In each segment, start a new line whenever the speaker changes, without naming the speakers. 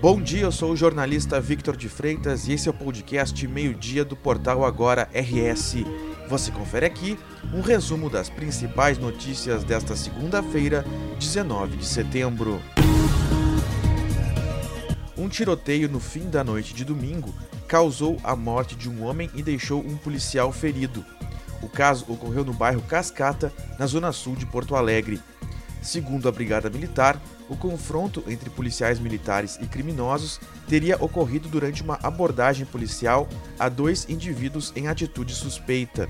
Bom dia, eu sou o jornalista Victor de Freitas e esse é o podcast Meio-Dia do portal Agora RS. Você confere aqui um resumo das principais notícias desta segunda-feira, 19 de setembro. Um tiroteio no fim da noite de domingo causou a morte de um homem e deixou um policial ferido. O caso ocorreu no bairro Cascata, na zona sul de Porto Alegre. Segundo a Brigada Militar, o confronto entre policiais militares e criminosos teria ocorrido durante uma abordagem policial a dois indivíduos em atitude suspeita.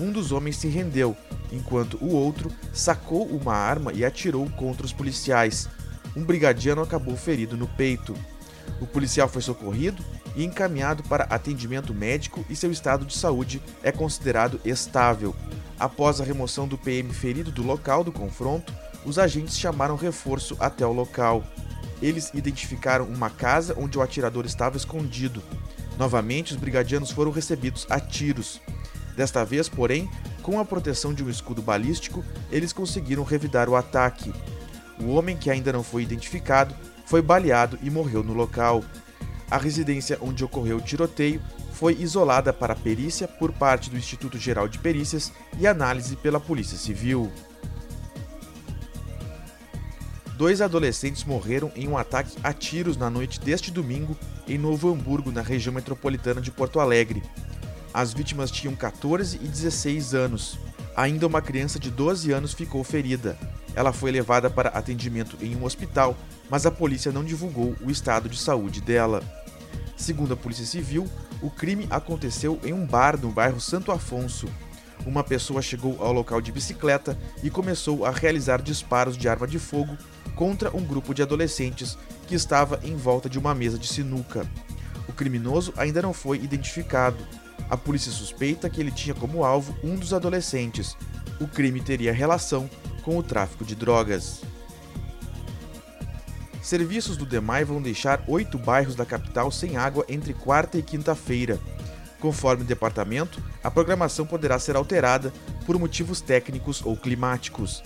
Um dos homens se rendeu, enquanto o outro sacou uma arma e atirou contra os policiais. Um brigadiano acabou ferido no peito. O policial foi socorrido e encaminhado para atendimento médico e seu estado de saúde é considerado estável. Após a remoção do PM ferido do local do confronto, os agentes chamaram reforço até o local. Eles identificaram uma casa onde o atirador estava escondido. Novamente, os brigadianos foram recebidos a tiros. Desta vez, porém, com a proteção de um escudo balístico, eles conseguiram revidar o ataque. O homem, que ainda não foi identificado, foi baleado e morreu no local. A residência onde ocorreu o tiroteio foi isolada para perícia por parte do Instituto Geral de Perícias e análise pela Polícia Civil. Dois adolescentes morreram em um ataque a tiros na noite deste domingo em Novo Hamburgo, na região metropolitana de Porto Alegre. As vítimas tinham 14 e 16 anos. Ainda uma criança de 12 anos ficou ferida. Ela foi levada para atendimento em um hospital, mas a polícia não divulgou o estado de saúde dela. Segundo a Polícia Civil, o crime aconteceu em um bar no bairro Santo Afonso. Uma pessoa chegou ao local de bicicleta e começou a realizar disparos de arma de fogo contra um grupo de adolescentes que estava em volta de uma mesa de sinuca. O criminoso ainda não foi identificado. A polícia suspeita que ele tinha como alvo um dos adolescentes. O crime teria relação com o tráfico de drogas. Serviços do DEMAI vão deixar oito bairros da capital sem água entre quarta e quinta-feira. Conforme o departamento, a programação poderá ser alterada por motivos técnicos ou climáticos.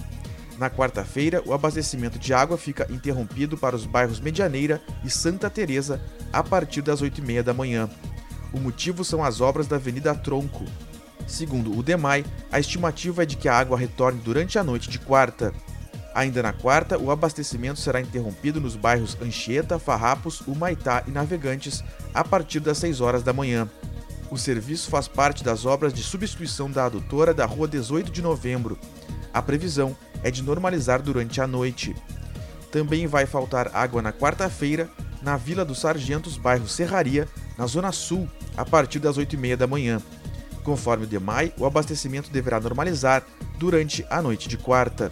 Na quarta-feira, o abastecimento de água fica interrompido para os bairros Medianeira e Santa Teresa a partir das 8h30 da manhã. O motivo são as obras da Avenida Tronco. Segundo o DEMAI, a estimativa é de que a água retorne durante a noite de quarta. Ainda na quarta, o abastecimento será interrompido nos bairros Anchieta, Farrapos, Humaitá e Navegantes a partir das 6 horas da manhã. O serviço faz parte das obras de substituição da adutora da Rua 18 de Novembro. A previsão é de normalizar durante a noite. Também vai faltar água na quarta-feira na Vila dos Sargentos, bairro Serraria, na Zona Sul, a partir das 8h30 da manhã. Conforme o DEMAI, o abastecimento deverá normalizar durante a noite de quarta.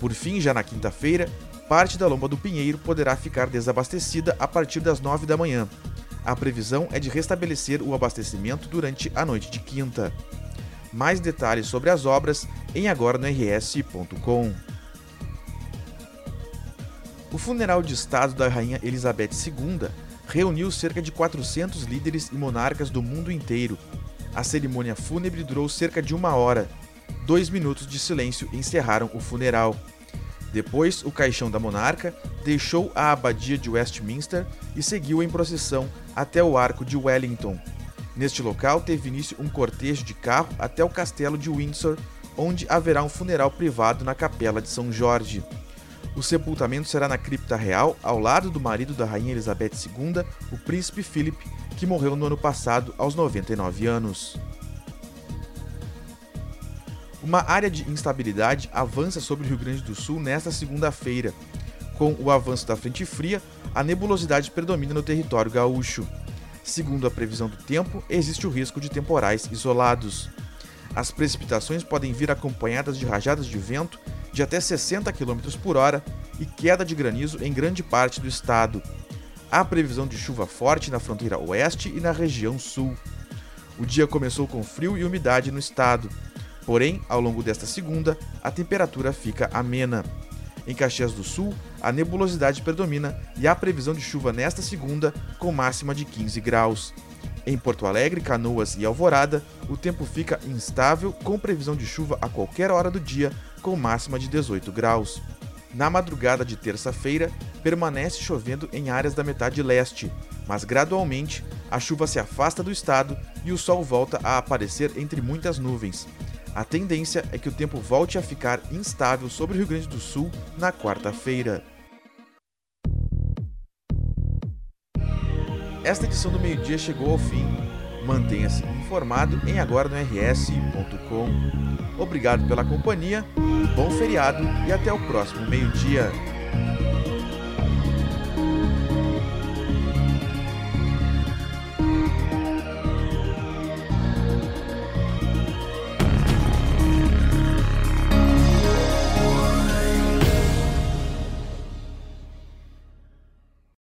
Por fim, já na quinta-feira, parte da Lomba do Pinheiro poderá ficar desabastecida a partir das 9 da manhã. A previsão é de restabelecer o abastecimento durante a noite de quinta. Mais detalhes sobre as obras em agora no rs.com. O funeral de Estado da Rainha Elizabeth II reuniu cerca de 400 líderes e monarcas do mundo inteiro. A cerimônia fúnebre durou cerca de uma hora. Dois minutos de silêncio encerraram o funeral. Depois, o caixão da monarca deixou a abadia de Westminster e seguiu em procissão até o arco de Wellington. Neste local teve início um cortejo de carro até o castelo de Windsor, onde haverá um funeral privado na Capela de São Jorge. O sepultamento será na cripta real, ao lado do marido da rainha Elizabeth II, o príncipe Philip, que morreu no ano passado aos 99 anos. Uma área de instabilidade avança sobre o Rio Grande do Sul nesta segunda-feira. Com o avanço da frente fria, a nebulosidade predomina no território gaúcho. Segundo a previsão do tempo, existe o risco de temporais isolados. As precipitações podem vir acompanhadas de rajadas de vento de até 60 km por hora e queda de granizo em grande parte do estado. Há previsão de chuva forte na fronteira oeste e na região sul. O dia começou com frio e umidade no estado. Porém, ao longo desta segunda, a temperatura fica amena. Em Caxias do Sul, a nebulosidade predomina e há previsão de chuva nesta segunda, com máxima de 15 graus. Em Porto Alegre, Canoas e Alvorada, o tempo fica instável, com previsão de chuva a qualquer hora do dia, com máxima de 18 graus. Na madrugada de terça-feira, permanece chovendo em áreas da metade leste, mas gradualmente a chuva se afasta do estado e o sol volta a aparecer entre muitas nuvens. A tendência é que o tempo volte a ficar instável sobre o Rio Grande do Sul na quarta-feira. Esta edição do meio-dia chegou ao fim. Mantenha-se informado em agora no rs.com. Obrigado pela companhia, bom feriado e até o próximo meio-dia.